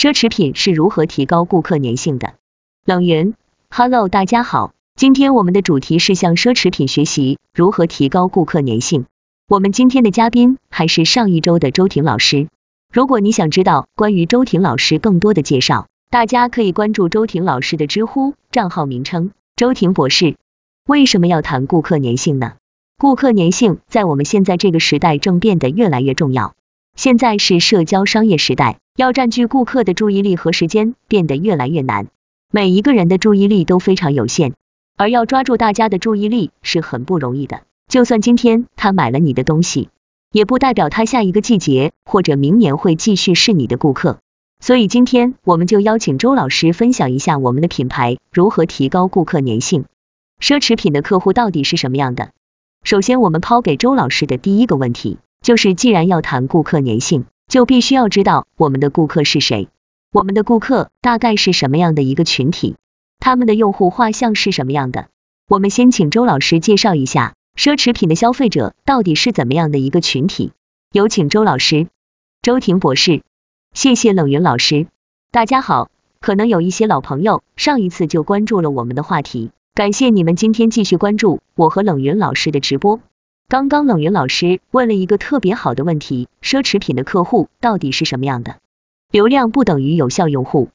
奢侈品是如何提高顾客粘性的？冷云，Hello，大家好，今天我们的主题是向奢侈品学习如何提高顾客粘性。我们今天的嘉宾还是上一周的周婷老师。如果你想知道关于周婷老师更多的介绍，大家可以关注周婷老师的知乎账号名称周婷博士。为什么要谈顾客粘性呢？顾客粘性在我们现在这个时代正变得越来越重要。现在是社交商业时代，要占据顾客的注意力和时间变得越来越难。每一个人的注意力都非常有限，而要抓住大家的注意力是很不容易的。就算今天他买了你的东西，也不代表他下一个季节或者明年会继续是你的顾客。所以今天我们就邀请周老师分享一下我们的品牌如何提高顾客粘性。奢侈品的客户到底是什么样的？首先，我们抛给周老师的第一个问题就是，既然要谈顾客粘性，就必须要知道我们的顾客是谁。我们的顾客大概是什么样的一个群体？他们的用户画像是什么样的？我们先请周老师介绍一下奢侈品的消费者到底是怎么样的一个群体。有请周老师。周婷博士。谢谢冷云老师，大家好，可能有一些老朋友上一次就关注了我们的话题，感谢你们今天继续关注我和冷云老师的直播。刚刚冷云老师问了一个特别好的问题，奢侈品的客户到底是什么样的？流量不等于有效用户。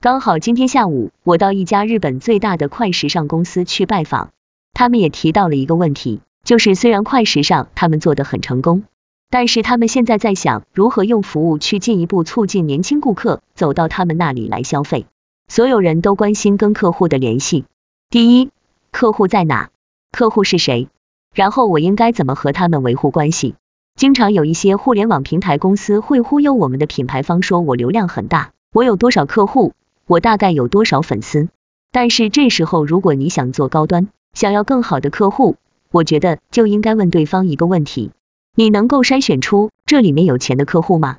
刚好今天下午我到一家日本最大的快时尚公司去拜访，他们也提到了一个问题，就是虽然快时尚他们做的很成功。但是他们现在在想如何用服务去进一步促进年轻顾客走到他们那里来消费。所有人都关心跟客户的联系。第一，客户在哪？客户是谁？然后我应该怎么和他们维护关系？经常有一些互联网平台公司会忽悠我们的品牌方，说我流量很大，我有多少客户，我大概有多少粉丝。但是这时候如果你想做高端，想要更好的客户，我觉得就应该问对方一个问题。你能够筛选出这里面有钱的客户吗？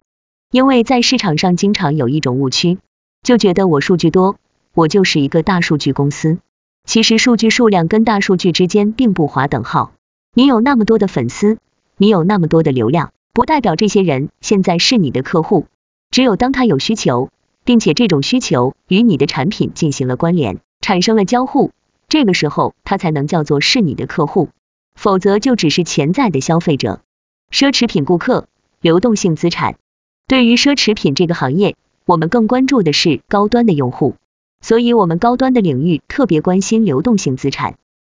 因为在市场上经常有一种误区，就觉得我数据多，我就是一个大数据公司。其实数据数量跟大数据之间并不划等号。你有那么多的粉丝，你有那么多的流量，不代表这些人现在是你的客户。只有当他有需求，并且这种需求与你的产品进行了关联，产生了交互，这个时候他才能叫做是你的客户，否则就只是潜在的消费者。奢侈品顾客，流动性资产。对于奢侈品这个行业，我们更关注的是高端的用户，所以我们高端的领域特别关心流动性资产。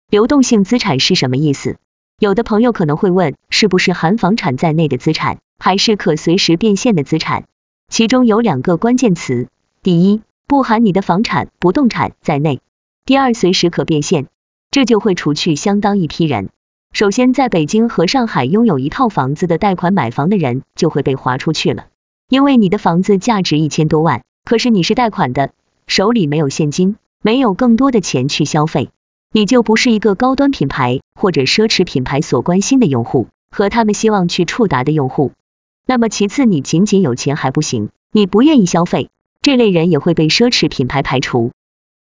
流动性资产是什么意思？有的朋友可能会问，是不是含房产在内的资产，还是可随时变现的资产？其中有两个关键词，第一，不含你的房产、不动产在内；第二，随时可变现，这就会除去相当一批人。首先，在北京和上海拥有一套房子的贷款买房的人就会被划出去了，因为你的房子价值一千多万，可是你是贷款的，手里没有现金，没有更多的钱去消费，你就不是一个高端品牌或者奢侈品牌所关心的用户和他们希望去触达的用户。那么其次，你仅仅有钱还不行，你不愿意消费，这类人也会被奢侈品牌排除。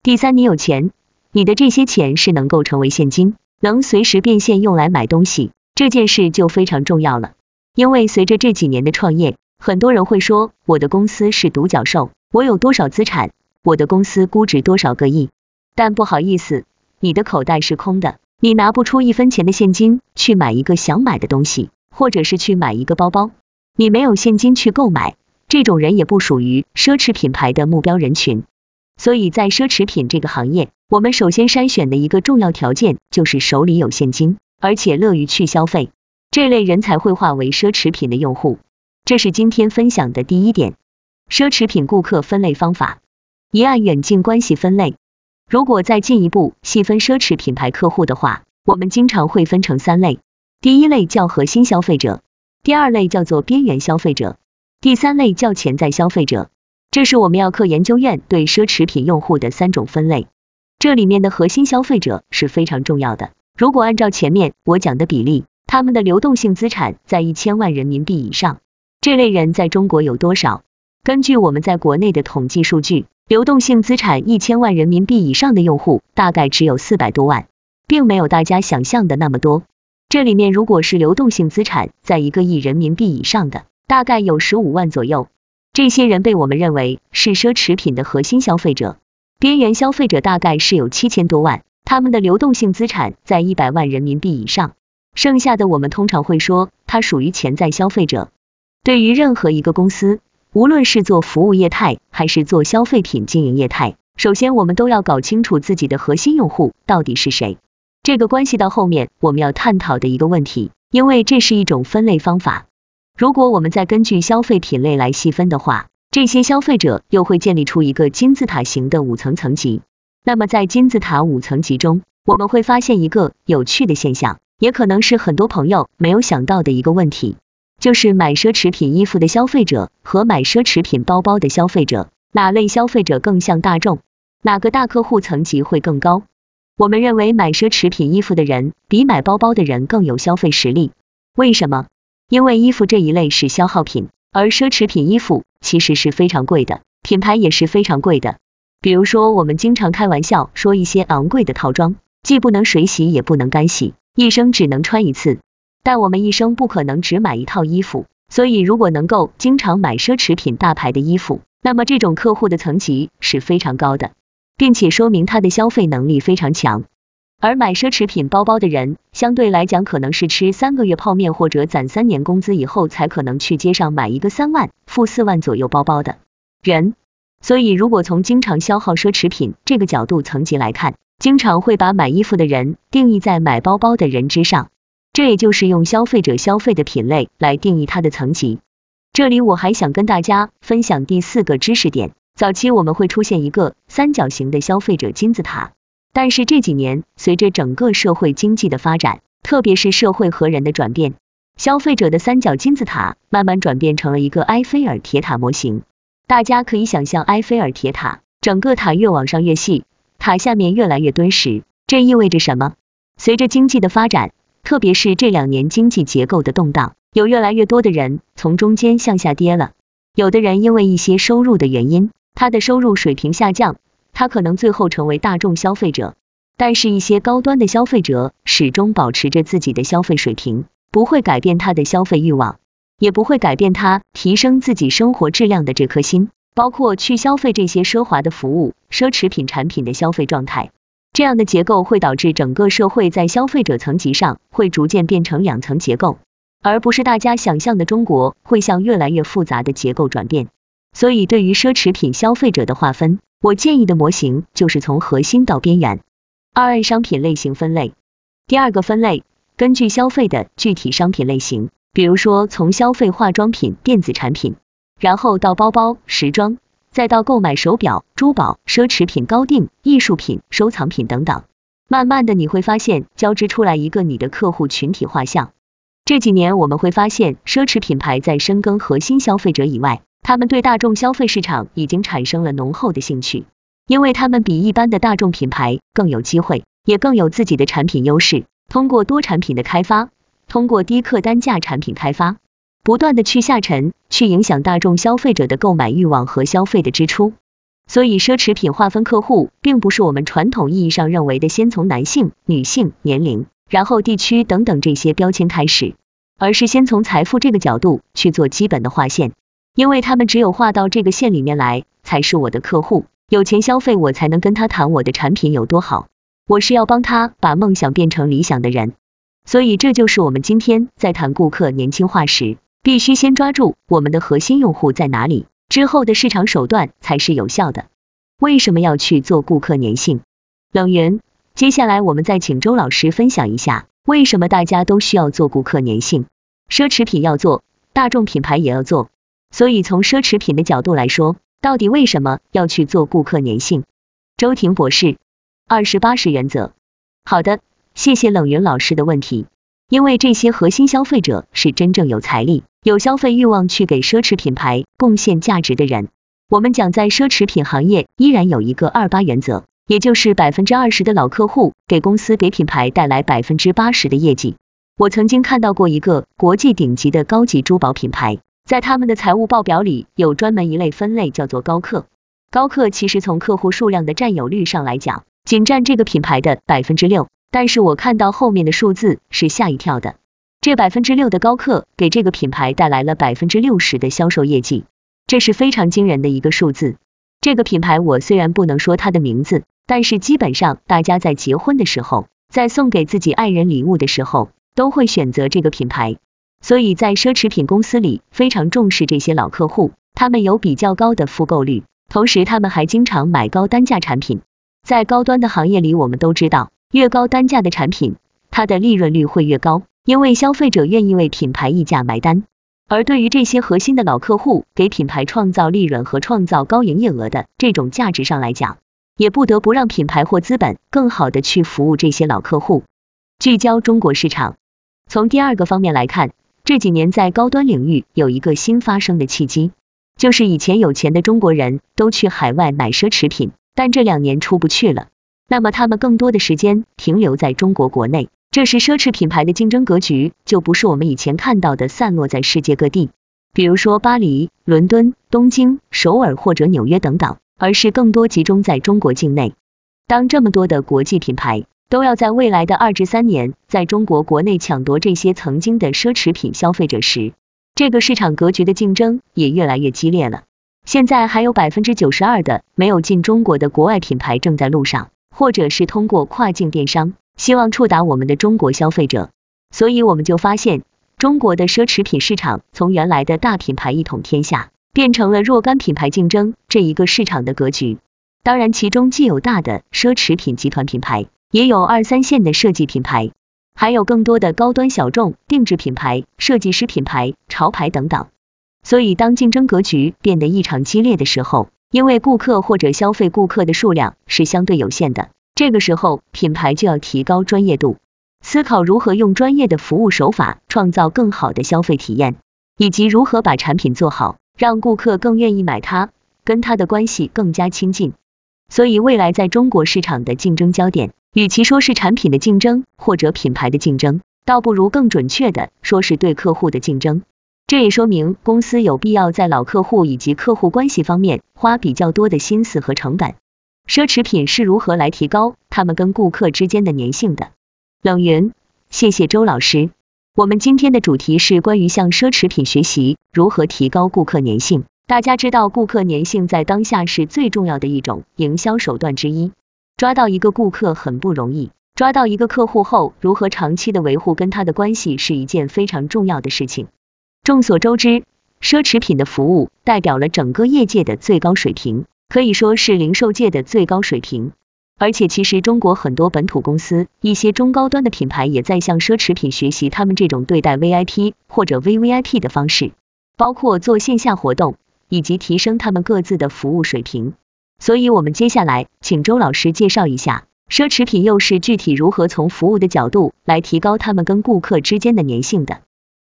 第三，你有钱，你的这些钱是能够成为现金。能随时变现用来买东西，这件事就非常重要了。因为随着这几年的创业，很多人会说我的公司是独角兽，我有多少资产，我的公司估值多少个亿。但不好意思，你的口袋是空的，你拿不出一分钱的现金去买一个想买的东西，或者是去买一个包包，你没有现金去购买，这种人也不属于奢侈品牌的目标人群。所以在奢侈品这个行业，我们首先筛选的一个重要条件就是手里有现金，而且乐于去消费，这类人才会化为奢侈品的用户。这是今天分享的第一点。奢侈品顾客分类方法，一按远近关系分类。如果再进一步细分奢侈品牌客户的话，我们经常会分成三类。第一类叫核心消费者，第二类叫做边缘消费者，第三类叫潜在消费者。这是我们药科研究院对奢侈品用户的三种分类，这里面的核心消费者是非常重要的。如果按照前面我讲的比例，他们的流动性资产在一千万人民币以上，这类人在中国有多少？根据我们在国内的统计数据，流动性资产一千万人民币以上的用户大概只有四百多万，并没有大家想象的那么多。这里面如果是流动性资产在一个亿人民币以上的，大概有十五万左右。这些人被我们认为是奢侈品的核心消费者。边缘消费者大概是有七千多万，他们的流动性资产在一百万人民币以上。剩下的我们通常会说，它属于潜在消费者。对于任何一个公司，无论是做服务业态还是做消费品经营业态，首先我们都要搞清楚自己的核心用户到底是谁。这个关系到后面我们要探讨的一个问题，因为这是一种分类方法。如果我们再根据消费品类来细分的话，这些消费者又会建立出一个金字塔形的五层层级。那么在金字塔五层级中，我们会发现一个有趣的现象，也可能是很多朋友没有想到的一个问题，就是买奢侈品衣服的消费者和买奢侈品包包的消费者，哪类消费者更像大众？哪个大客户层级会更高？我们认为买奢侈品衣服的人比买包包的人更有消费实力。为什么？因为衣服这一类是消耗品。而奢侈品衣服其实是非常贵的，品牌也是非常贵的。比如说，我们经常开玩笑说一些昂贵的套装，既不能水洗也不能干洗，一生只能穿一次。但我们一生不可能只买一套衣服，所以如果能够经常买奢侈品大牌的衣服，那么这种客户的层级是非常高的，并且说明他的消费能力非常强。而买奢侈品包包的人，相对来讲可能是吃三个月泡面或者攒三年工资以后才可能去街上买一个三万、付四万左右包包的人。所以，如果从经常消耗奢侈品这个角度层级来看，经常会把买衣服的人定义在买包包的人之上。这也就是用消费者消费的品类来定义它的层级。这里我还想跟大家分享第四个知识点：早期我们会出现一个三角形的消费者金字塔。但是这几年，随着整个社会经济的发展，特别是社会和人的转变，消费者的三角金字塔慢慢转变成了一个埃菲尔铁塔模型。大家可以想象，埃菲尔铁塔整个塔越往上越细，塔下面越来越敦实。这意味着什么？随着经济的发展，特别是这两年经济结构的动荡，有越来越多的人从中间向下跌了。有的人因为一些收入的原因，他的收入水平下降。他可能最后成为大众消费者，但是，一些高端的消费者始终保持着自己的消费水平，不会改变他的消费欲望，也不会改变他提升自己生活质量的这颗心，包括去消费这些奢华的服务、奢侈品产品的消费状态。这样的结构会导致整个社会在消费者层级上会逐渐变成两层结构，而不是大家想象的中国会向越来越复杂的结构转变。所以，对于奢侈品消费者的划分，我建议的模型就是从核心到边缘。二按商品类型分类，第二个分类根据消费的具体商品类型，比如说从消费化妆品、电子产品，然后到包包、时装，再到购买手表、珠宝、奢侈品、高定、艺术品、收藏品等等。慢慢的你会发现交织出来一个你的客户群体画像。这几年我们会发现，奢侈品牌在深耕核心消费者以外。他们对大众消费市场已经产生了浓厚的兴趣，因为他们比一般的大众品牌更有机会，也更有自己的产品优势。通过多产品的开发，通过低客单价产品开发，不断的去下沉，去影响大众消费者的购买欲望和消费的支出。所以，奢侈品划分客户，并不是我们传统意义上认为的先从男性、女性、年龄，然后地区等等这些标签开始，而是先从财富这个角度去做基本的划线。因为他们只有划到这个线里面来，才是我的客户，有钱消费我才能跟他谈我的产品有多好。我是要帮他把梦想变成理想的人，所以这就是我们今天在谈顾客年轻化时，必须先抓住我们的核心用户在哪里，之后的市场手段才是有效的。为什么要去做顾客粘性？冷云，接下来我们再请周老师分享一下，为什么大家都需要做顾客粘性？奢侈品要做，大众品牌也要做。所以从奢侈品的角度来说，到底为什么要去做顾客粘性？周婷博士，二十八十原则。好的，谢谢冷云老师的问题。因为这些核心消费者是真正有财力、有消费欲望去给奢侈品牌贡献价值的人。我们讲在奢侈品行业依然有一个二八原则，也就是百分之二十的老客户给公司给品牌带来百分之八十的业绩。我曾经看到过一个国际顶级的高级珠宝品牌。在他们的财务报表里有专门一类分类叫做高客，高客其实从客户数量的占有率上来讲，仅占这个品牌的百分之六，但是我看到后面的数字是吓一跳的，这百分之六的高客给这个品牌带来了百分之六十的销售业绩，这是非常惊人的一个数字。这个品牌我虽然不能说它的名字，但是基本上大家在结婚的时候，在送给自己爱人礼物的时候，都会选择这个品牌。所以在奢侈品公司里非常重视这些老客户，他们有比较高的复购率，同时他们还经常买高单价产品。在高端的行业里，我们都知道，越高单价的产品，它的利润率会越高，因为消费者愿意为品牌溢价买单。而对于这些核心的老客户，给品牌创造利润和创造高营业额的这种价值上来讲，也不得不让品牌或资本更好的去服务这些老客户。聚焦中国市场，从第二个方面来看。这几年在高端领域有一个新发生的契机，就是以前有钱的中国人都去海外买奢侈品，但这两年出不去了，那么他们更多的时间停留在中国国内，这时奢侈品牌的竞争格局就不是我们以前看到的散落在世界各地，比如说巴黎、伦敦、东京、首尔或者纽约等等，而是更多集中在中国境内。当这么多的国际品牌。都要在未来的二至三年，在中国国内抢夺这些曾经的奢侈品消费者时，这个市场格局的竞争也越来越激烈了。现在还有百分之九十二的没有进中国的国外品牌正在路上，或者是通过跨境电商，希望触达我们的中国消费者。所以我们就发现，中国的奢侈品市场从原来的大品牌一统天下，变成了若干品牌竞争这一个市场的格局。当然，其中既有大的奢侈品集团品牌。也有二三线的设计品牌，还有更多的高端小众定制品牌、设计师品牌、潮牌等等。所以，当竞争格局变得异常激烈的时候，因为顾客或者消费顾客的数量是相对有限的，这个时候品牌就要提高专业度，思考如何用专业的服务手法创造更好的消费体验，以及如何把产品做好，让顾客更愿意买它，跟它的关系更加亲近。所以，未来在中国市场的竞争焦点。与其说是产品的竞争或者品牌的竞争，倒不如更准确的说是对客户的竞争。这也说明公司有必要在老客户以及客户关系方面花比较多的心思和成本。奢侈品是如何来提高他们跟顾客之间的粘性的？冷云，谢谢周老师。我们今天的主题是关于向奢侈品学习如何提高顾客粘性。大家知道，顾客粘性在当下是最重要的一种营销手段之一。抓到一个顾客很不容易，抓到一个客户后，如何长期的维护跟他的关系是一件非常重要的事情。众所周知，奢侈品的服务代表了整个业界的最高水平，可以说是零售界的最高水平。而且，其实中国很多本土公司，一些中高端的品牌也在向奢侈品学习他们这种对待 VIP 或者 VVIP 的方式，包括做线下活动，以及提升他们各自的服务水平。所以，我们接下来请周老师介绍一下奢侈品又是具体如何从服务的角度来提高他们跟顾客之间的粘性的。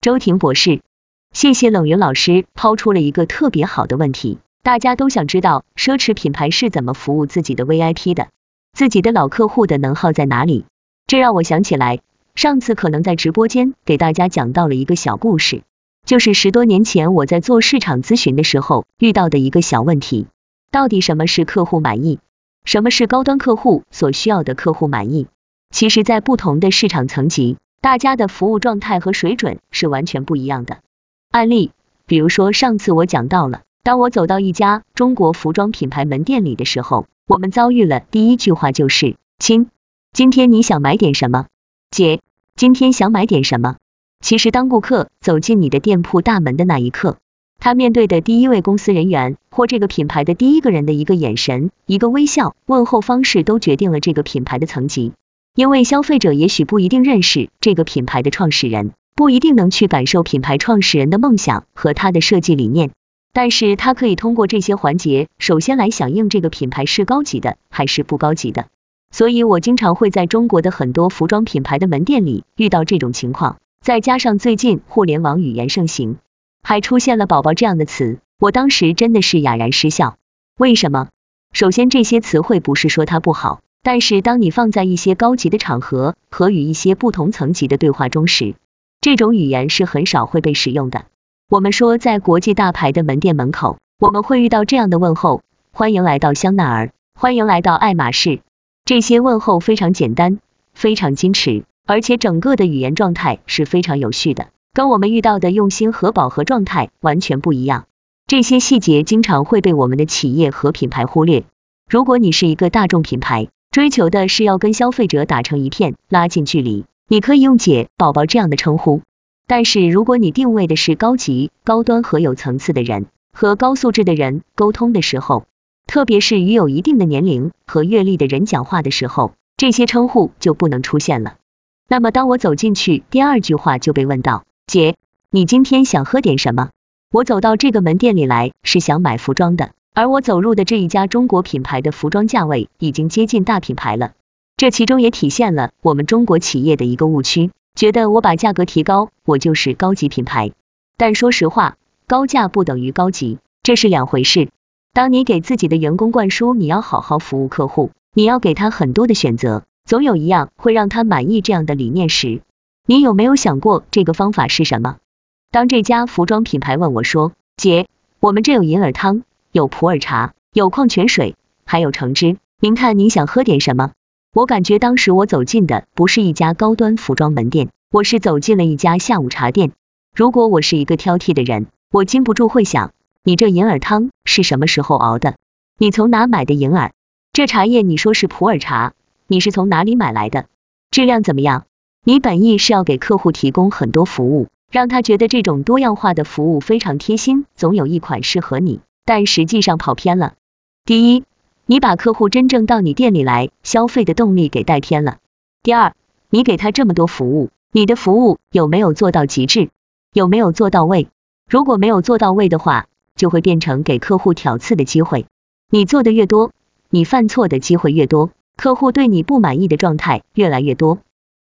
周婷博士，谢谢冷云老师抛出了一个特别好的问题，大家都想知道奢侈品牌是怎么服务自己的 VIP 的，自己的老客户的能耗在哪里？这让我想起来，上次可能在直播间给大家讲到了一个小故事，就是十多年前我在做市场咨询的时候遇到的一个小问题。到底什么是客户满意？什么是高端客户所需要的客户满意？其实，在不同的市场层级，大家的服务状态和水准是完全不一样的。案例，比如说上次我讲到了，当我走到一家中国服装品牌门店里的时候，我们遭遇了第一句话就是“亲，今天你想买点什么？姐，今天想买点什么？”其实，当顾客走进你的店铺大门的那一刻，他面对的第一位公司人员或这个品牌的第一个人的一个眼神、一个微笑、问候方式，都决定了这个品牌的层级。因为消费者也许不一定认识这个品牌的创始人，不一定能去感受品牌创始人的梦想和他的设计理念，但是他可以通过这些环节，首先来响应这个品牌是高级的还是不高级的。所以我经常会在中国的很多服装品牌的门店里遇到这种情况，再加上最近互联网语言盛行。还出现了“宝宝”这样的词，我当时真的是哑然失笑。为什么？首先，这些词汇不是说它不好，但是当你放在一些高级的场合和与一些不同层级的对话中时，这种语言是很少会被使用的。我们说，在国际大牌的门店门口，我们会遇到这样的问候：“欢迎来到香奈儿，欢迎来到爱马仕。”这些问候非常简单，非常矜持，而且整个的语言状态是非常有序的。跟我们遇到的用心和饱和状态完全不一样。这些细节经常会被我们的企业和品牌忽略。如果你是一个大众品牌，追求的是要跟消费者打成一片，拉近距离，你可以用姐、宝宝这样的称呼。但是如果你定位的是高级、高端和有层次的人，和高素质的人沟通的时候，特别是与有一定的年龄和阅历的人讲话的时候，这些称呼就不能出现了。那么当我走进去，第二句话就被问到：姐，你今天想喝点什么？我走到这个门店里来是想买服装的，而我走入的这一家中国品牌的服装价位已经接近大品牌了，这其中也体现了我们中国企业的一个误区。觉得我把价格提高，我就是高级品牌。但说实话，高价不等于高级，这是两回事。当你给自己的员工灌输你要好好服务客户，你要给他很多的选择，总有一样会让他满意这样的理念时，你有没有想过这个方法是什么？当这家服装品牌问我说：“姐，我们这有银耳汤，有普洱茶，有矿泉水，还有橙汁，您看您想喝点什么？”我感觉当时我走进的不是一家高端服装门店，我是走进了一家下午茶店。如果我是一个挑剔的人，我禁不住会想，你这银耳汤是什么时候熬的？你从哪买的银耳？这茶叶你说是普洱茶，你是从哪里买来的？质量怎么样？你本意是要给客户提供很多服务，让他觉得这种多样化的服务非常贴心，总有一款适合你，但实际上跑偏了。第一。你把客户真正到你店里来消费的动力给带偏了。第二，你给他这么多服务，你的服务有没有做到极致？有没有做到位？如果没有做到位的话，就会变成给客户挑刺的机会。你做的越多，你犯错的机会越多，客户对你不满意的状态越来越多。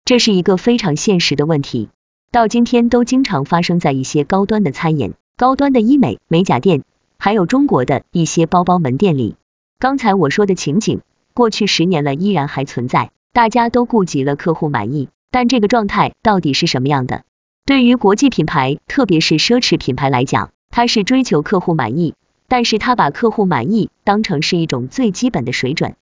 这是一个非常现实的问题，到今天都经常发生在一些高端的餐饮、高端的医美美甲店，还有中国的一些包包门店里。刚才我说的情景，过去十年了依然还存在，大家都顾及了客户满意，但这个状态到底是什么样的？对于国际品牌，特别是奢侈品牌来讲，它是追求客户满意，但是它把客户满意当成是一种最基本的水准。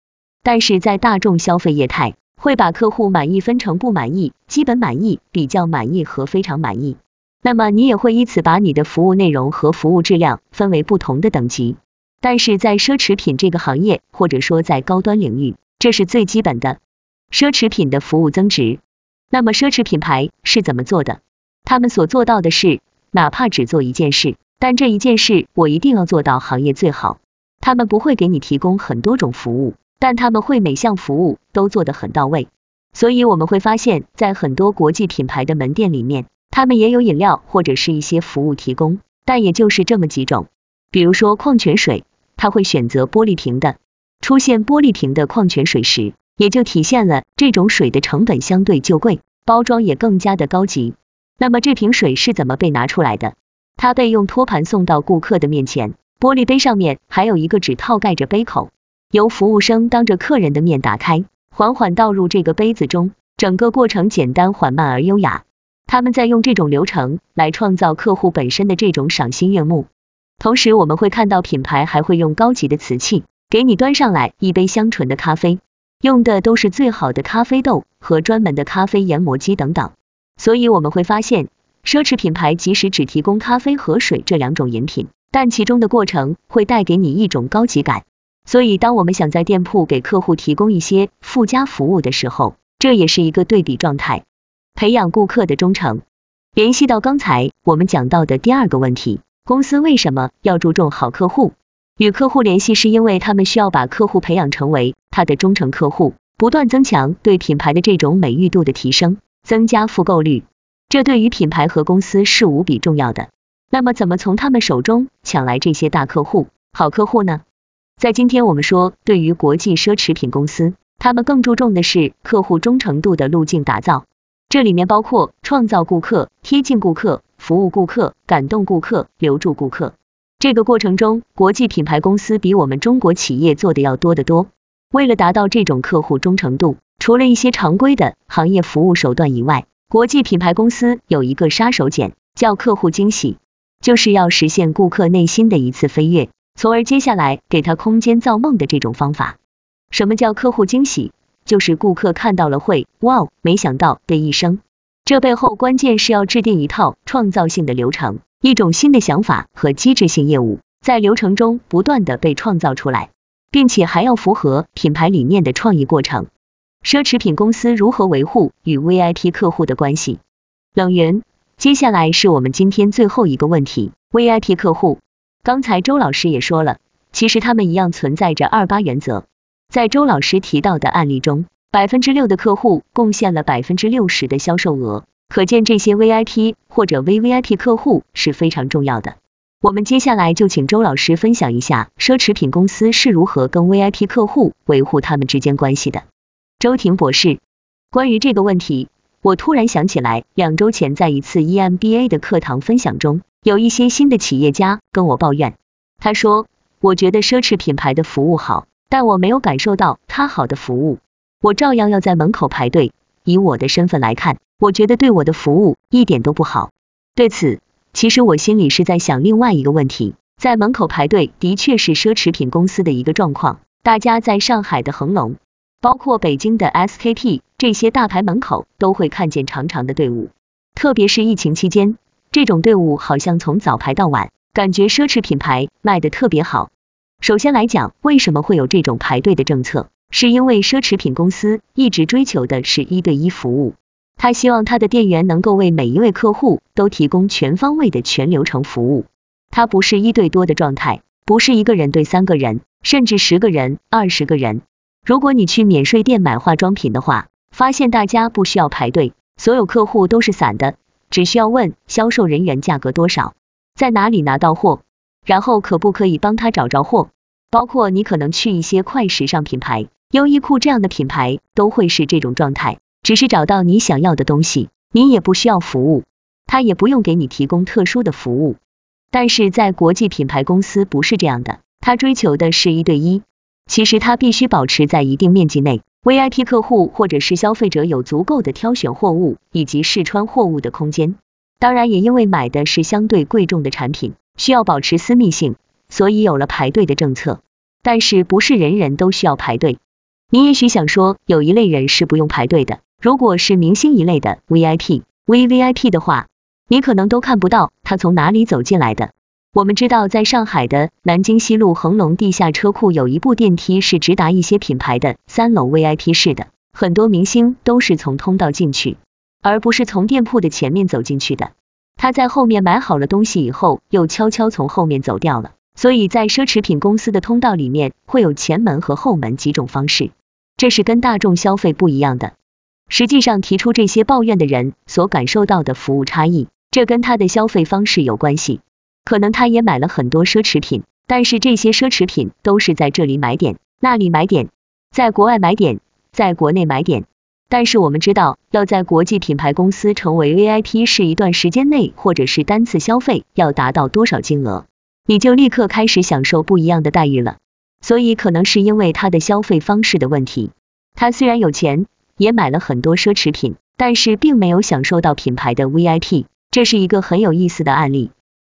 但是在大众消费业态，会把客户满意分成不满意、基本满意、比较满意和非常满意。那么你也会依此把你的服务内容和服务质量分为不同的等级。但是在奢侈品这个行业，或者说在高端领域，这是最基本的奢侈品的服务增值。那么奢侈品牌是怎么做的？他们所做到的是，哪怕只做一件事，但这一件事我一定要做到行业最好。他们不会给你提供很多种服务，但他们会每项服务都做得很到位。所以我们会发现，在很多国际品牌的门店里面，他们也有饮料或者是一些服务提供，但也就是这么几种，比如说矿泉水。他会选择玻璃瓶的，出现玻璃瓶的矿泉水时，也就体现了这种水的成本相对就贵，包装也更加的高级。那么这瓶水是怎么被拿出来的？它被用托盘送到顾客的面前，玻璃杯上面还有一个纸套盖着杯口，由服务生当着客人的面打开，缓缓倒入这个杯子中，整个过程简单缓慢而优雅。他们在用这种流程来创造客户本身的这种赏心悦目。同时，我们会看到品牌还会用高级的瓷器给你端上来一杯香醇的咖啡，用的都是最好的咖啡豆和专门的咖啡研磨机等等。所以我们会发现，奢侈品牌即使只提供咖啡和水这两种饮品，但其中的过程会带给你一种高级感。所以，当我们想在店铺给客户提供一些附加服务的时候，这也是一个对比状态，培养顾客的忠诚。联系到刚才我们讲到的第二个问题。公司为什么要注重好客户？与客户联系是因为他们需要把客户培养成为他的忠诚客户，不断增强对品牌的这种美誉度的提升，增加复购率。这对于品牌和公司是无比重要的。那么怎么从他们手中抢来这些大客户、好客户呢？在今天我们说，对于国际奢侈品公司，他们更注重的是客户忠诚度的路径打造，这里面包括创造顾客、贴近顾客。服务顾客，感动顾客，留住顾客。这个过程中，国际品牌公司比我们中国企业做的要多得多。为了达到这种客户忠诚度，除了一些常规的行业服务手段以外，国际品牌公司有一个杀手锏，叫客户惊喜，就是要实现顾客内心的一次飞跃，从而接下来给他空间造梦的这种方法。什么叫客户惊喜？就是顾客看到了会哇哦，没想到的一声。这背后关键是要制定一套创造性的流程，一种新的想法和机制性业务在流程中不断的被创造出来，并且还要符合品牌理念的创意过程。奢侈品公司如何维护与 VIP 客户的关系？冷云，接下来是我们今天最后一个问题，VIP 客户。刚才周老师也说了，其实他们一样存在着二八原则。在周老师提到的案例中，百分之六的客户贡献了百分之六十的销售额，可见这些 VIP 或者 VVIP 客户是非常重要的。我们接下来就请周老师分享一下奢侈品公司是如何跟 VIP 客户维护他们之间关系的。周婷博士，关于这个问题，我突然想起来，两周前在一次 EMBA 的课堂分享中，有一些新的企业家跟我抱怨，他说，我觉得奢侈品牌的服务好，但我没有感受到他好的服务，我照样要在门口排队。以我的身份来看，我觉得对我的服务一点都不好。对此，其实我心里是在想另外一个问题，在门口排队的确是奢侈品公司的一个状况，大家在上海的恒隆。包括北京的 SKP 这些大牌门口都会看见长长的队伍，特别是疫情期间，这种队伍好像从早排到晚，感觉奢侈品牌卖的特别好。首先来讲，为什么会有这种排队的政策？是因为奢侈品公司一直追求的是一对一服务，他希望他的店员能够为每一位客户都提供全方位的全流程服务，他不是一对多的状态，不是一个人对三个人，甚至十个人、二十个人。如果你去免税店买化妆品的话，发现大家不需要排队，所有客户都是散的，只需要问销售人员价格多少，在哪里拿到货，然后可不可以帮他找着货。包括你可能去一些快时尚品牌、优衣库这样的品牌，都会是这种状态，只是找到你想要的东西，你也不需要服务，他也不用给你提供特殊的服务。但是在国际品牌公司不是这样的，他追求的是一对一。其实它必须保持在一定面积内，VIP 客户或者是消费者有足够的挑选货物以及试穿货物的空间。当然，也因为买的是相对贵重的产品，需要保持私密性，所以有了排队的政策。但是不是人人都需要排队？你也许想说，有一类人是不用排队的。如果是明星一类的 VIP、VVIP 的话，你可能都看不到他从哪里走进来的。我们知道，在上海的南京西路恒隆地下车库有一部电梯是直达一些品牌的三楼 VIP 室的，很多明星都是从通道进去，而不是从店铺的前面走进去的。他在后面买好了东西以后，又悄悄从后面走掉了。所以在奢侈品公司的通道里面会有前门和后门几种方式，这是跟大众消费不一样的。实际上，提出这些抱怨的人所感受到的服务差异，这跟他的消费方式有关系。可能他也买了很多奢侈品，但是这些奢侈品都是在这里买点，那里买点，在国外买点，在国内买点。但是我们知道，要在国际品牌公司成为 VIP，是一段时间内或者是单次消费要达到多少金额，你就立刻开始享受不一样的待遇了。所以可能是因为他的消费方式的问题，他虽然有钱，也买了很多奢侈品，但是并没有享受到品牌的 VIP，这是一个很有意思的案例。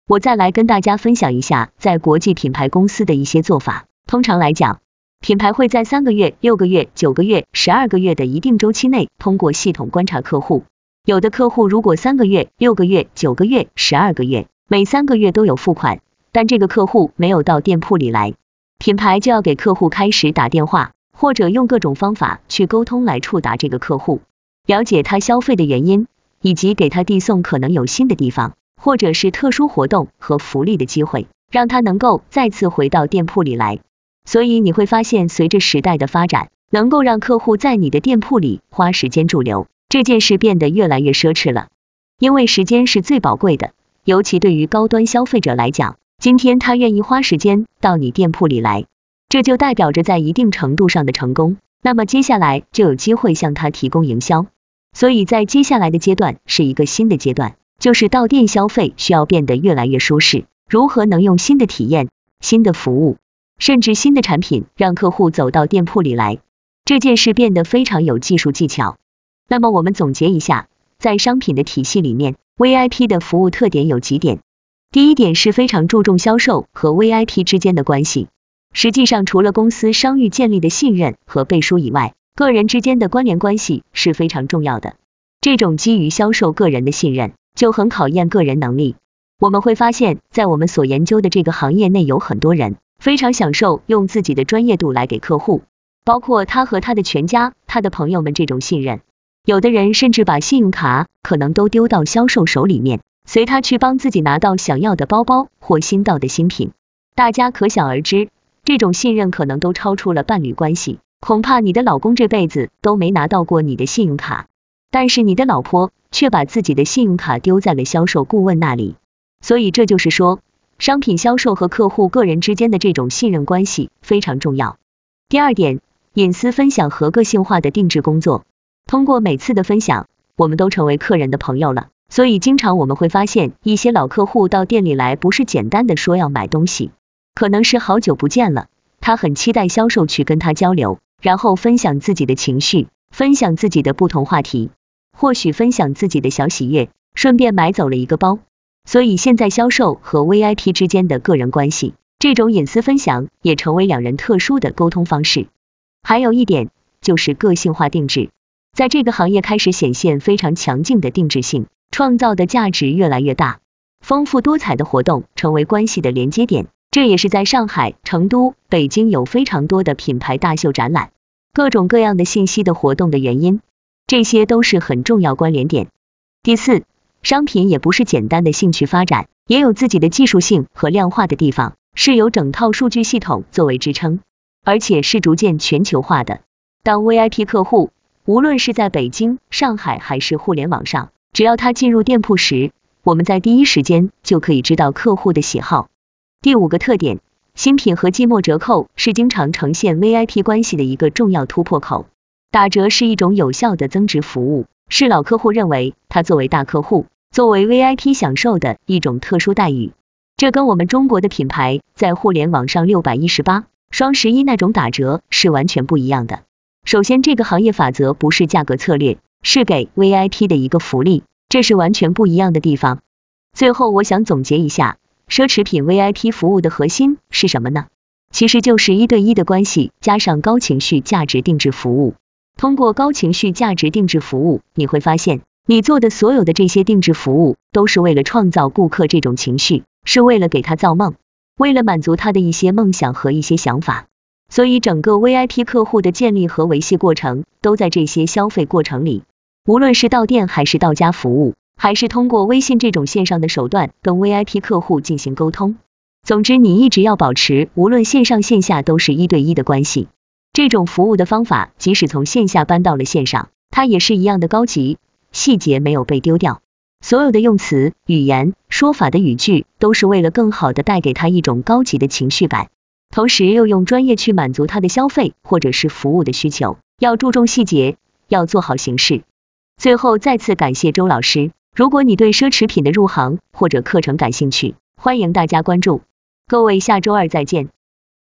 我再来跟大家分享一下，在国际品牌公司的一些做法。通常来讲，品牌会在三个月、六个月、九个月、十二个月的一定周期内，通过系统观察客户。有的客户如果三个月、六个月、九个月、十二个月，每三个月都有付款，但这个客户没有到店铺里来，品牌就要给客户开始打电话，或者用各种方法去沟通来触达这个客户，了解他消费的原因，以及给他递送可能有新的地方。或者是特殊活动和福利的机会，让他能够再次回到店铺里来。所以你会发现，随着时代的发展，能够让客户在你的店铺里花时间驻留这件事变得越来越奢侈了。因为时间是最宝贵的，尤其对于高端消费者来讲，今天他愿意花时间到你店铺里来，这就代表着在一定程度上的成功。那么接下来就有机会向他提供营销。所以在接下来的阶段是一个新的阶段。就是到店消费需要变得越来越舒适，如何能用新的体验、新的服务，甚至新的产品，让客户走到店铺里来，这件事变得非常有技术技巧。那么我们总结一下，在商品的体系里面，VIP 的服务特点有几点。第一点是非常注重销售和 VIP 之间的关系。实际上，除了公司商誉建立的信任和背书以外，个人之间的关联关系是非常重要的。这种基于销售个人的信任。就很考验个人能力。我们会发现，在我们所研究的这个行业内，有很多人非常享受用自己的专业度来给客户，包括他和他的全家、他的朋友们这种信任。有的人甚至把信用卡可能都丢到销售手里面，随他去帮自己拿到想要的包包或新到的新品。大家可想而知，这种信任可能都超出了伴侣关系。恐怕你的老公这辈子都没拿到过你的信用卡，但是你的老婆却把自己的信用卡丢在了销售顾问那里。所以这就是说，商品销售和客户个人之间的这种信任关系非常重要。第二点，隐私分享和个性化的定制工作。通过每次的分享，我们都成为客人的朋友了。所以经常我们会发现，一些老客户到店里来，不是简单的说要买东西，可能是好久不见了，他很期待销售去跟他交流，然后分享自己的情绪，分享自己的不同话题，或许分享自己的小喜悦，顺便买走了一个包。所以现在销售和 VIP 之间的个人关系，这种隐私分享也成为两人特殊的沟通方式。还有一点就是个性化定制，在这个行业开始显现非常强劲的定制性，创造的价值越来越大，丰富多彩的活动成为关系的连接点。这也是在上海、成都、北京有非常多的品牌大秀展览，各种各样的信息的活动的原因，这些都是很重要关联点。第四。商品也不是简单的兴趣发展，也有自己的技术性和量化的地方，是有整套数据系统作为支撑，而且是逐渐全球化的。当 VIP 客户无论是在北京、上海还是互联网上，只要他进入店铺时，我们在第一时间就可以知道客户的喜好。第五个特点，新品和季末折扣是经常呈现 VIP 关系的一个重要突破口。打折是一种有效的增值服务。是老客户认为他作为大客户，作为 VIP 享受的一种特殊待遇，这跟我们中国的品牌在互联网上六百一十八、双十一那种打折是完全不一样的。首先，这个行业法则不是价格策略，是给 VIP 的一个福利，这是完全不一样的地方。最后，我想总结一下，奢侈品 VIP 服务的核心是什么呢？其实就是一对一的关系，加上高情绪价值定制服务。通过高情绪价值定制服务，你会发现，你做的所有的这些定制服务，都是为了创造顾客这种情绪，是为了给他造梦，为了满足他的一些梦想和一些想法。所以，整个 VIP 客户的建立和维系过程，都在这些消费过程里。无论是到店还是到家服务，还是通过微信这种线上的手段跟 VIP 客户进行沟通，总之，你一直要保持，无论线上线下都是一对一的关系。这种服务的方法，即使从线下搬到了线上，它也是一样的高级，细节没有被丢掉。所有的用词、语言、说法的语句，都是为了更好的带给他一种高级的情绪感，同时又用专业去满足他的消费或者是服务的需求。要注重细节，要做好形式。最后再次感谢周老师。如果你对奢侈品的入行或者课程感兴趣，欢迎大家关注。各位，下周二再见。